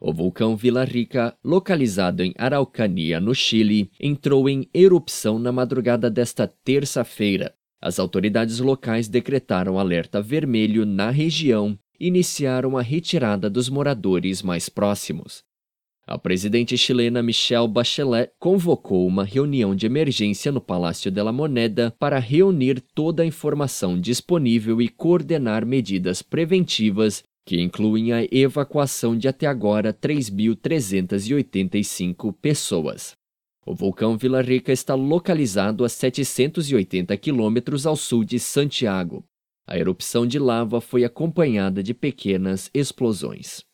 O vulcão Vila Rica, localizado em Araucania, no Chile, entrou em erupção na madrugada desta terça-feira. As autoridades locais decretaram alerta vermelho na região e iniciaram a retirada dos moradores mais próximos. A presidente chilena Michelle Bachelet convocou uma reunião de emergência no Palácio de la Moneda para reunir toda a informação disponível e coordenar medidas preventivas que incluem a evacuação de até agora 3.385 pessoas. O vulcão Vila Rica está localizado a 780 quilômetros ao sul de Santiago. A erupção de lava foi acompanhada de pequenas explosões.